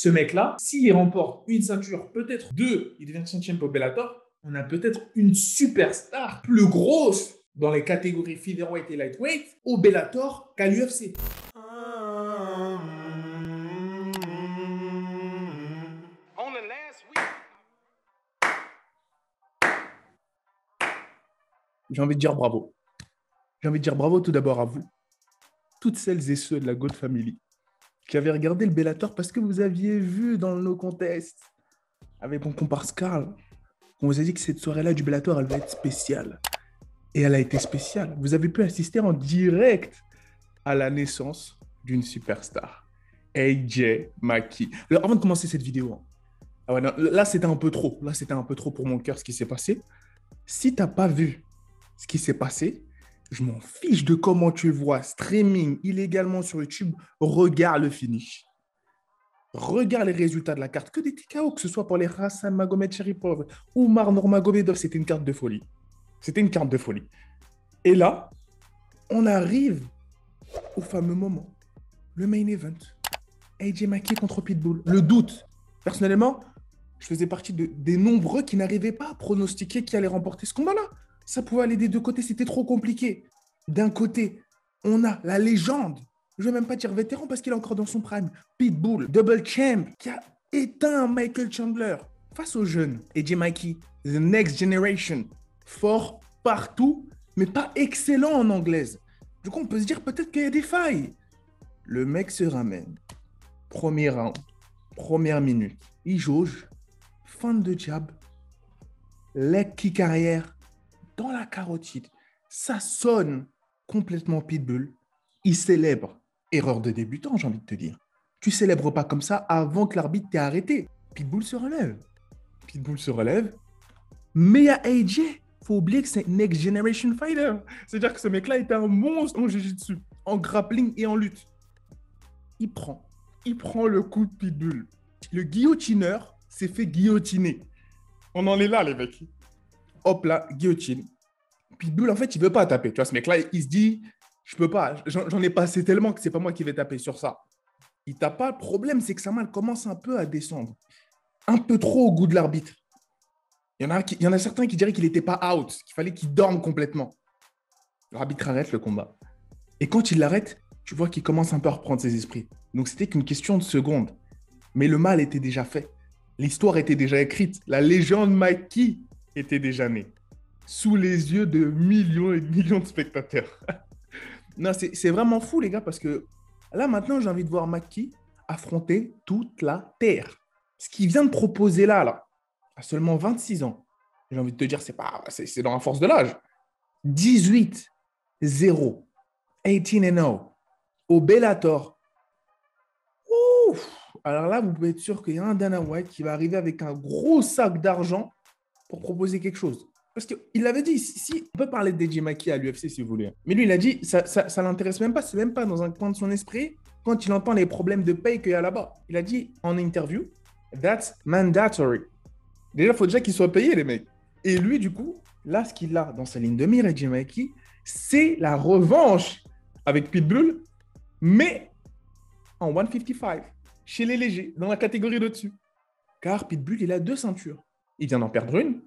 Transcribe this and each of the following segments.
Ce mec-là, s'il remporte une ceinture, peut-être deux, il devient champion pour Bellator, on a peut-être une superstar plus grosse dans les catégories featherweight et lightweight au Bellator qu'à l'UFC. J'ai envie de dire bravo. J'ai envie de dire bravo tout d'abord à vous, toutes celles et ceux de la God Family qui avaient regardé le Bellator parce que vous aviez vu dans nos contests avec mon comparse Carl, on vous a dit que cette soirée-là du Bellator, elle va être spéciale. Et elle a été spéciale. Vous avez pu assister en direct à la naissance d'une superstar, AJ Maki. Alors, avant de commencer cette vidéo, hein, ah là c'était un peu trop. Là c'était un peu trop pour mon cœur ce qui s'est passé. Si t'as pas vu ce qui s'est passé, je m'en fiche de comment tu le vois, streaming illégalement sur YouTube, regarde le finish. Regarde les résultats de la carte, que des TKO, que ce soit pour les Hassan Magomed Sharipov ou Marnor Magomedov, c'était une carte de folie. C'était une carte de folie. Et là, on arrive au fameux moment, le main event. AJ Maki contre Pitbull. Le doute. Personnellement, je faisais partie de, des nombreux qui n'arrivaient pas à pronostiquer qui allait remporter ce combat-là. Ça pouvait aller des deux côtés, c'était trop compliqué. D'un côté, on a la légende, je ne vais même pas dire vétéran parce qu'il est encore dans son prime, Pitbull, double champ, qui a éteint Michael Chandler face aux jeunes. Et Mikey, the next generation, fort partout, mais pas excellent en anglaise. Du coup, on peut se dire peut-être qu'il y a des failles. Le mec se ramène. Premier round, première minute. Il jauge, fin de jab, leg kick arrière, dans la carotide. Ça sonne complètement pitbull. Il célèbre. Erreur de débutant, j'ai envie de te dire. Tu célèbres pas comme ça avant que l'arbitre t'ait arrêté. Pitbull se relève. Pitbull se relève. Mais il y a AJ. Faut oublier que c'est Next Generation Fighter. C'est-à-dire que ce mec-là était un monstre en jiu-jitsu, en grappling et en lutte. Il prend. Il prend le coup de Pitbull. Le guillotineur s'est fait guillotiner. On en est là, les mecs hop là, guillotine. Pitbull, en fait, il veut pas taper. Tu vois, ce mec-là, il se dit, je peux pas, j'en ai passé tellement que c'est pas moi qui vais taper sur ça. Il tape pas. Le problème, c'est que sa main commence un peu à descendre. Un peu trop au goût de l'arbitre. Il y, en a il y en a certains qui diraient qu'il n'était pas out, qu'il fallait qu'il dorme complètement. L'arbitre arrête le combat. Et quand il l'arrête, tu vois qu'il commence un peu à reprendre ses esprits. Donc c'était qu'une question de secondes. Mais le mal était déjà fait. L'histoire était déjà écrite. La légende Mikey était déjà né, sous les yeux de millions et de millions de spectateurs. non, c'est vraiment fou, les gars, parce que là, maintenant, j'ai envie de voir Maki affronter toute la Terre. Ce qu'il vient de proposer là, là, à seulement 26 ans, j'ai envie de te dire, c'est pas, c'est dans la force de l'âge. 18, 0, 18 0, au Bellator. Ouf Alors là, vous pouvez être sûr qu'il y a un Dana White qui va arriver avec un gros sac d'argent pour proposer quelque chose. Parce qu'il l'avait dit, si, on peut parler de DJ Maki à l'UFC si vous voulez. Mais lui, il a dit, ça ne l'intéresse même pas, c'est même pas dans un coin de son esprit quand il entend les problèmes de paye qu'il y a là-bas. Il a dit en interview, that's mandatory. Déjà, il faut déjà qu'il soit payé, les mecs. Et lui, du coup, là, ce qu'il a dans sa ligne de mire, DJ Maki, c'est la revanche avec Pitbull, mais en 155, chez les légers, dans la catégorie de dessus. Car Pitbull, il a deux ceintures il vient d'en perdre une.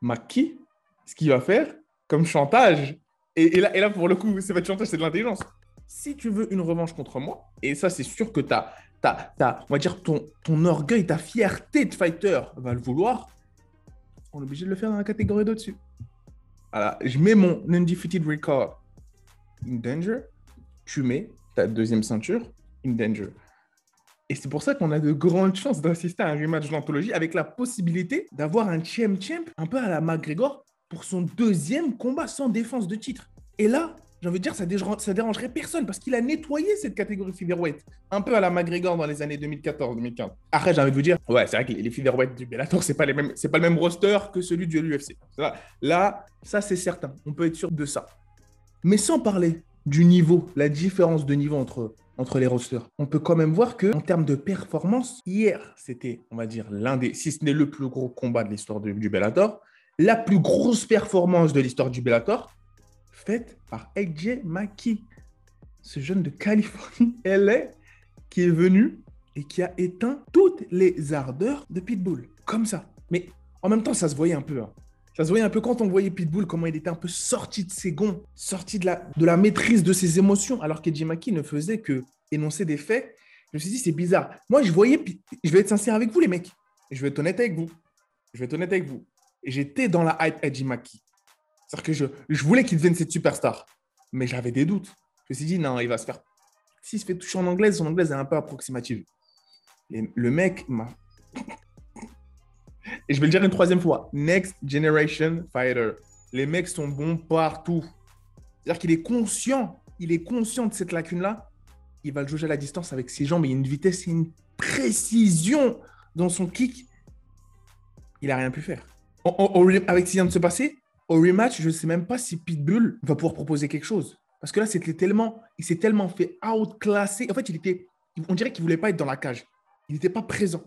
Maki, ce qu'il va faire comme chantage, et, là, et là, pour le coup, c'est pas de chantage, c'est de l'intelligence. Si tu veux une revanche contre moi, et ça, c'est sûr que tu as, on va dire, ton, ton orgueil, ta fierté de fighter va le vouloir, on est obligé de le faire dans la catégorie d'au-dessus. Je mets mon undefeated record in danger, tu mets ta deuxième ceinture in danger. Et c'est pour ça qu'on a de grandes chances d'assister à un rematch d'anthologie avec la possibilité d'avoir un champ-champ un peu à la McGregor pour son deuxième combat sans défense de titre. Et là, j'ai envie de dire, ça, dérangerait, ça dérangerait personne parce qu'il a nettoyé cette catégorie featherweight. Un peu à la McGregor dans les années 2014-2015. Après, j'ai envie de vous dire, ouais, c'est vrai que les featherweight du Bellator, c'est pas pas le même roster que celui du UFC. Là, ça, c'est certain. On peut être sûr de ça. Mais sans parler du niveau, la différence de niveau entre entre les rosters. On peut quand même voir que en termes de performance, hier, c'était, on va dire, l'un des, si ce n'est le plus gros combat de l'histoire du Bellator, la plus grosse performance de l'histoire du Bellator, faite par AJ Maki, ce jeune de Californie, LA, qui est venu et qui a éteint toutes les ardeurs de Pitbull. Comme ça. Mais en même temps, ça se voyait un peu. hein. Ça se voyait un peu quand on voyait Pitbull, comment il était un peu sorti de ses gonds, sorti de la, de la maîtrise de ses émotions, alors qu'Eddie Maki ne faisait que énoncer des faits. Je me suis dit, c'est bizarre. Moi, je voyais, je vais être sincère avec vous, les mecs. Je vais être honnête avec vous. Je vais être honnête avec vous. J'étais dans la hype Maki. C'est-à-dire que je, je voulais qu'il devienne cette superstar. Mais j'avais des doutes. Je me suis dit, non, il va se faire. S'il se fait toucher en anglaise, son anglaise est un peu approximative. Le mec m'a. Et je vais le dire une troisième fois. Next Generation Fighter. Les mecs sont bons partout. C'est-à-dire qu'il est conscient. Il est conscient de cette lacune-là. Il va le jauger à la distance avec ses jambes. A une vitesse et une précision dans son kick. Il n'a rien pu faire. Avec ce qui vient de se passer, au rematch, je ne sais même pas si Pitbull va pouvoir proposer quelque chose. Parce que là, c'était tellement, il s'est tellement fait outclasser. En fait, il était, on dirait qu'il voulait pas être dans la cage. Il n'était pas présent.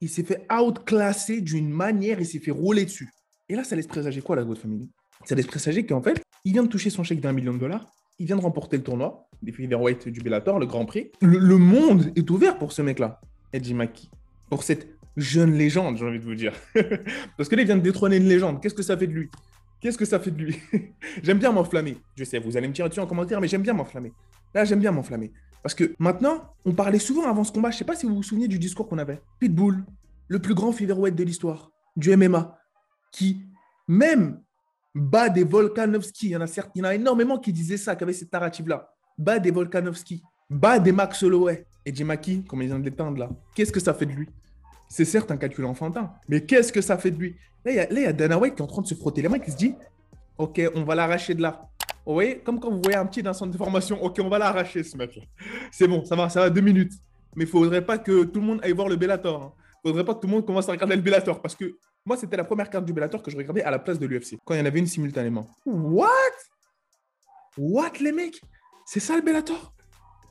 Il s'est fait outclasser d'une manière, il s'est fait rouler dessus. Et là, ça laisse présager quoi, la God Family? Ça laisse présager qu'en fait, il vient de toucher son chèque d'un million de dollars. Il vient de remporter le tournoi des featherweight du Bellator, le Grand Prix. Le, monde est ouvert pour ce mec-là, Edgy Maki. Pour cette jeune légende, j'ai envie de vous dire. Parce que là, il vient de détrôner une légende. Qu'est-ce que ça fait de lui? Qu'est-ce que ça fait de lui? J'aime bien m'enflammer. Je sais, vous allez me tirer dessus en commentaire, mais j'aime bien m'enflammer. Là, j'aime bien m'enflammer. Parce que maintenant, on parlait souvent avant ce combat, je sais pas si vous vous souvenez du discours qu'on avait. Pitbull, le plus grand featherweight de l'histoire, du MMA, qui même bat des Volkanovski. Il y en a, il énormément qui disaient ça, qui avaient cette narrative-là. Bat des Volkanovski, bat des Max Holloway. Et Jimaki, comme il vient de l'éteindre là, qu'est-ce que ça fait de lui? C'est certes un calcul enfantin, mais qu'est-ce que ça fait de lui? Là, il y y a Dana White qui est en train de se frotter les mains, qui se dit Ok, on va l'arracher de là. Vous voyez Comme quand vous voyez un petit centre de formation, ok, on va l'arracher ce mec-là. C'est bon, ça va, ça va deux minutes. Mais il faudrait pas que tout le monde aille voir le Bellator. hein. faudrait pas que tout le monde commence à regarder le Bellator. Parce que moi, c'était la première carte du Bellator que je regardais à la place de l'UFC. Quand il y en avait une simultanément. What? What, les mecs? C'est ça le Bellator?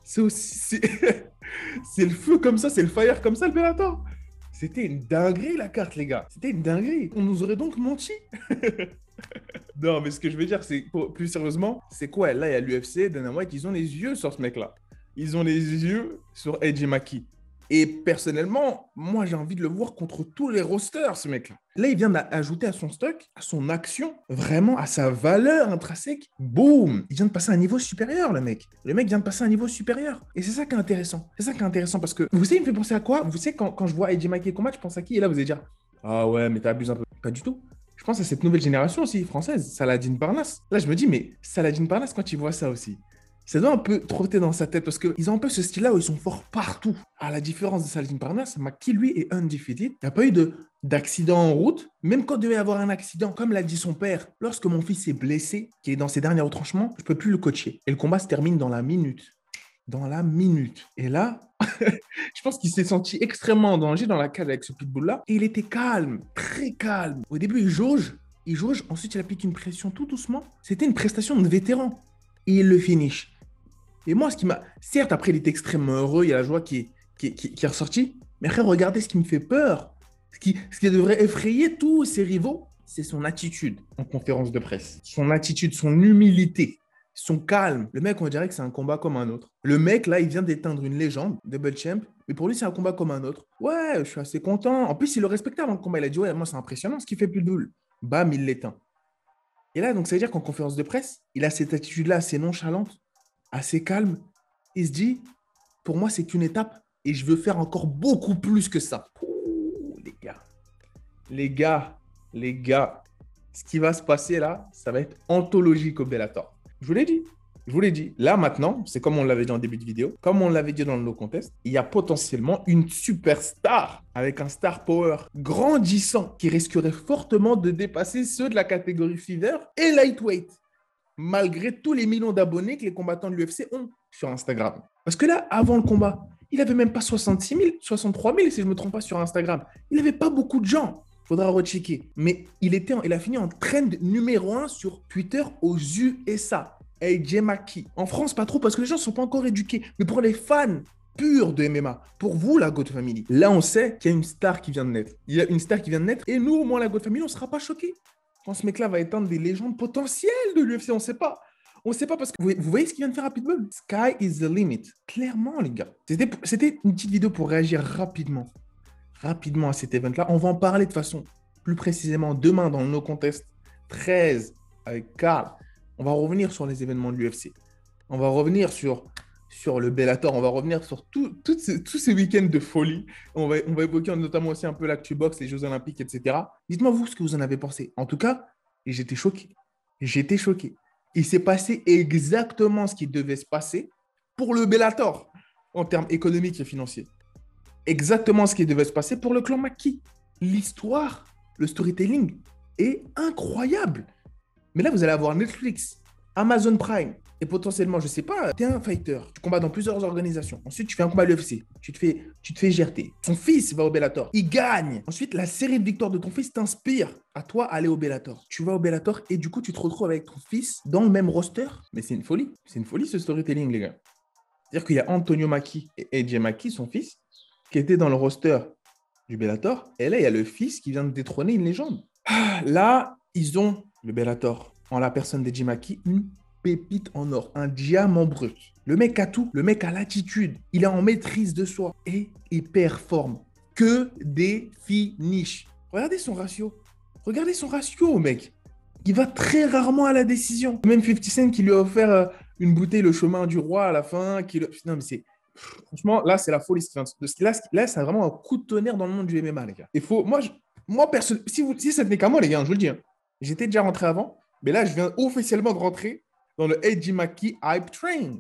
C'est c'est le feu comme ça, c'est le fire comme ça le Bellator? C'était une dinguerie la carte, les gars. C'était une dinguerie. On nous aurait donc menti. non, mais ce que je veux dire, c'est plus sérieusement, c'est quoi? Là, il y a l'UFC, Dana White, ils ont les yeux sur ce mec-là. Ils ont les yeux sur Edgy Maki. Et personnellement, moi, j'ai envie de le voir contre tous les rosters, ce mec-là. Là, il vient d'ajouter à son stock, à son action, vraiment à sa valeur intrinsèque. Boum Il vient de passer à un niveau supérieur, le mec. Le mec vient de passer à un niveau supérieur. Et c'est ça qui est intéressant. C'est ça qui est intéressant parce que, vous savez, il me fait penser à quoi? Vous savez, quand, quand je vois Edgy Maki combat, je pense à qui? Et là, vous allez dire, ah ouais, mais t'abuses un peu. Pas du tout. Je pense à cette nouvelle génération aussi, française, Saladin Parnasse. Là, je me dis, mais Saladin Parnasse, quand il voit ça aussi, ça doit un peu trotter dans sa tête parce qu'ils ont un peu ce style-là où ils sont forts partout. À la différence de Saladin Parnasse, Maki, lui, est undefeated. Il n'y a pas eu de- d'accident en route. Même quand il devait y avoir un accident, comme l'a dit son père, lorsque mon fils est blessé, qui est dans ses derniers retranchements, je ne peux plus le coacher. Et le combat se termine dans la minute. Dans la minute. Et là, je pense qu'il s'est senti extrêmement en danger dans la cage avec ce pitbull-là. Et il était calme, très calme. Au début, il jauge. Il jauge. Ensuite, il applique une pression tout doucement. C'était une prestation de vétéran. Et il le finish. Et moi, ce qui m'a. Certes, après, il est extrêmement heureux. Il y a la joie qui est, qui qui- ressortie. Mais après, regardez ce qui me fait peur. Ce qui, ce qui devrait effrayer tous ses rivaux, c'est son attitude en conférence de presse. Son attitude, son humilité, son calme. Le mec, on dirait que c'est un combat comme un autre. Le mec, là, il vient d'éteindre une légende, double champ. Mais pour lui, c'est un combat comme un autre. Ouais, je suis assez content. En plus, il le respectait avant le combat. Il a dit, ouais, moi, c'est impressionnant ce qu'il fait plus de boule. Bam, il l'éteint. Et là, donc, ça veut dire qu'en conférence de presse, il a cette attitude-là assez nonchalante, assez calme. Il se dit, pour moi, c'est qu'une étape et je veux faire encore beaucoup plus que ça. Les gars, les gars, les gars, ce qui va se passer là, ça va être anthologique au Bellator. Je vous l'ai dit. Je vous l'ai dit. Là, maintenant, c'est comme on l'avait dit en début de vidéo, comme on l'avait dit dans le No Contest, il y a potentiellement une superstar avec un star power grandissant qui risquerait fortement de dépasser ceux de la catégorie Fever et Lightweight, malgré tous les millions d'abonnés que les combattants de l'UFC ont sur Instagram. Parce que là, avant le combat, il avait même pas 66 000, 63 000 si je ne me trompe pas sur Instagram. Il n'avait pas beaucoup de gens. Faudra rechecker. Mais il, était il a fini en trend numéro 1 sur Twitter aux USA. AJ Maki. En France, pas trop parce que les gens ne sont pas encore éduqués. Mais pour les fans purs de MMA, pour vous, la God Family, là, on sait qu'il y a une star qui vient de naître. Il y a une star qui vient de naître. Et nous, au moins, la God Family, on ne sera pas choqués. Quand ce mec-là va éteindre des légendes potentielles de l'UFC, on ne sait pas. On ne sait pas parce que vous, voyez ce qu'il vient de faire à Pitbull? Sky is the limit. Clairement, les gars. C'était une petite vidéo pour réagir rapidement. Rapidement à cet event-là. On va en parler de façon plus précisément demain dans nos contests 13 avec Carl. On va revenir sur les événements de l'UFC. On va revenir sur, sur le Bellator. On va revenir sur tout, ces, tous ces week-ends de folie. On va, on va évoquer notamment aussi un peu l'actu box, les Jeux Olympiques, etc. Dites-moi vous ce que vous en avez pensé. En tout cas, j'étais choqué. J'étais choqué. Il s'est passé exactement ce qui devait se passer pour le Bellator en termes économiques et financiers. Exactement ce qui devait se passer pour le clan Maki. L'histoire, le storytelling est incroyable. Mais là, vous allez avoir Netflix, Amazon Prime, et potentiellement, je sais pas, tu es un fighter, tu combats dans plusieurs organisations. Ensuite, tu fais un combat à l'UFC, tu te fais, tu te fais GRT. Son fils va au Bellator, il gagne. Ensuite, la série de victoires de ton fils t'inspire à toi aller au Bellator. Tu vas au Bellator et du coup, tu te retrouves avec ton fils dans le même roster. Mais c'est une folie. C'est une folie ce storytelling, les gars. C'est-à-dire qu'il y a Antonio Maki et AJ Maki, son fils, qui étaient dans le roster du Bellator. Et là, il y a le fils qui vient de détrôner une légende. Ah, là, ils ont le Bellator en la personne d'AJ Maki, une pépite en or, un diamant brut. Le mec a tout, le mec a l'attitude, il est en maîtrise de soi et il performe. Que des finishes. Regardez son ratio. Regardez son ratio, mec. Il va très rarement à la décision. Même 50 Cent qui lui a offert euh, une bouteille le chemin du roi à la fin. Qui Non, mais c'est. Franchement, là, c'est la folie. Là, là c'est vraiment un coup de tonnerre dans le monde du MMA, les gars. Il faut. Moi, je... moi personne... si, vous... si ça tenait qu'à moi, les gars, je vous le dis. Hein. J'étais déjà rentré avant. Mais là, je viens officiellement de rentrer dans le Maki Hype Train.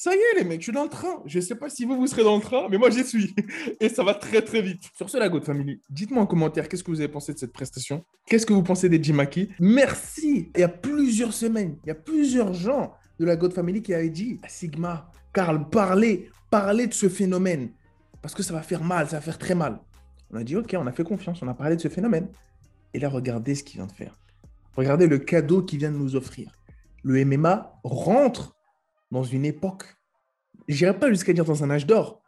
Ça y est, les mecs, je suis dans le train. Je ne sais pas si vous, vous serez dans le train, mais moi, j'y suis. Et ça va très, très vite. Sur ce, la God Family, dites-moi en commentaire qu'est-ce que vous avez pensé de cette prestation? Qu'est-ce que vous pensez d'Eddie Maki Merci. Il y a plusieurs semaines, il y a plusieurs gens de la God Family qui avaient dit Sigma, Karl, parlez, parlez de ce phénomène. Parce que ça va faire mal, ça va faire très mal. On a dit, OK, on a fait confiance, on a parlé de ce phénomène. Et là, regardez ce qu'il vient de faire. Regardez le cadeau qu'il vient de nous offrir le MMA rentre dans une époque, j'irai pas jusqu'à dire dans un âge d'or,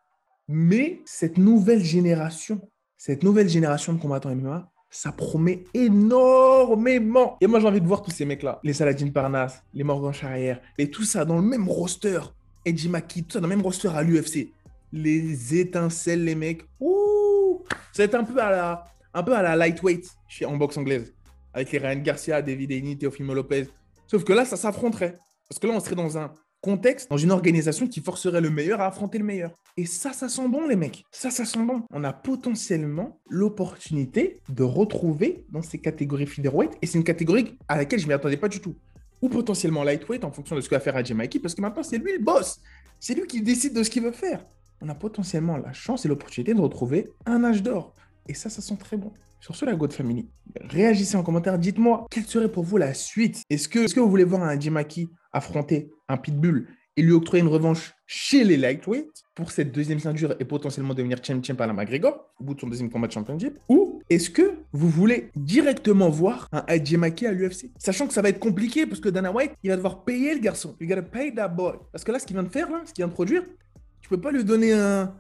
mais cette nouvelle génération, cette nouvelle génération de combattants MMA, ça promet énormément. Et moi, j'ai envie de voir tous ces mecs-là, les Saladin Parnas, les Morgan Charrière, et tout ça dans le même roster. Eddie Maki, tout ça dans le même roster à l'UFC. Les étincelles, les mecs. Ouh être un peu à la, un peu à la lightweight en boxe anglaise. Avec les Ryan Garcia, David Haney, Teofimo Lopez. Sauf que là, ça s'affronterait. Parce que là, on serait dans un contexte, dans une organisation qui forcerait le meilleur à affronter le meilleur. Et ça, ça sent bon, les mecs. Ça, ça sent bon. On a potentiellement l'opportunité de retrouver dans ces catégories featherweight. Et c'est une catégorie à laquelle je ne m'y attendais pas du tout. Ou potentiellement lightweight en fonction de ce que va faire Ajay parce que maintenant, c'est lui le boss. C'est lui qui décide de ce qu'il veut faire. On a potentiellement la chance et l'opportunité de retrouver un âge d'or. Et ça, ça sent très bon. Sur ce, la God Family, réagissez en commentaire. Dites-moi, quelle serait pour vous la suite? Est-ce que, vous voulez voir un Jimaki affronter un Pitbull et lui octroyer une revanche chez les lightweight pour cette deuxième ceinture et potentiellement devenir champion par la McGregor au bout de son deuxième combat de championship Ou est-ce que vous voulez directement voir un AJ à l'UFC Sachant que ça va être compliqué parce que Dana White, il va devoir payer le garçon. You gotta pay that boy. Parce que là, ce qu'il vient de faire, là, ce qu'il vient de produire, tu peux pas lui donner un,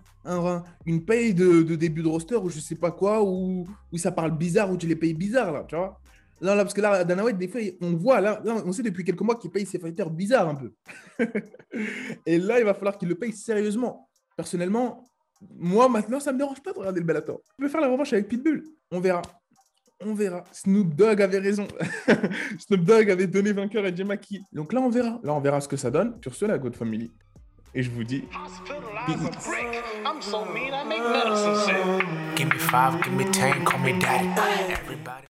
une paye de, début de roster ou je sais pas quoi, ou où ça parle bizarre, ou tu les payes bizarre, là, tu vois. Non, là, parce que là, Dana White, des fois, on voit, là, on sait depuis quelques mois qu'il paye ses fighters bizarres un peu. et là, il va falloir qu'il le paye sérieusement. Personnellement, moi, maintenant, ça me dérange pas de regarder le Bellator. Je vais faire la revanche avec Pitbull. On verra. On verra. Snoop Dogg avait raison. Snoop Dogg avait donné vainqueur à Jemaki. Donc là, on verra. Là, on verra ce que ça donne. Sur ce, la God Family. Et je vous dis. I'm so mean, I make medicine sick. Give me five, give me ten, call me daddy. Everybody.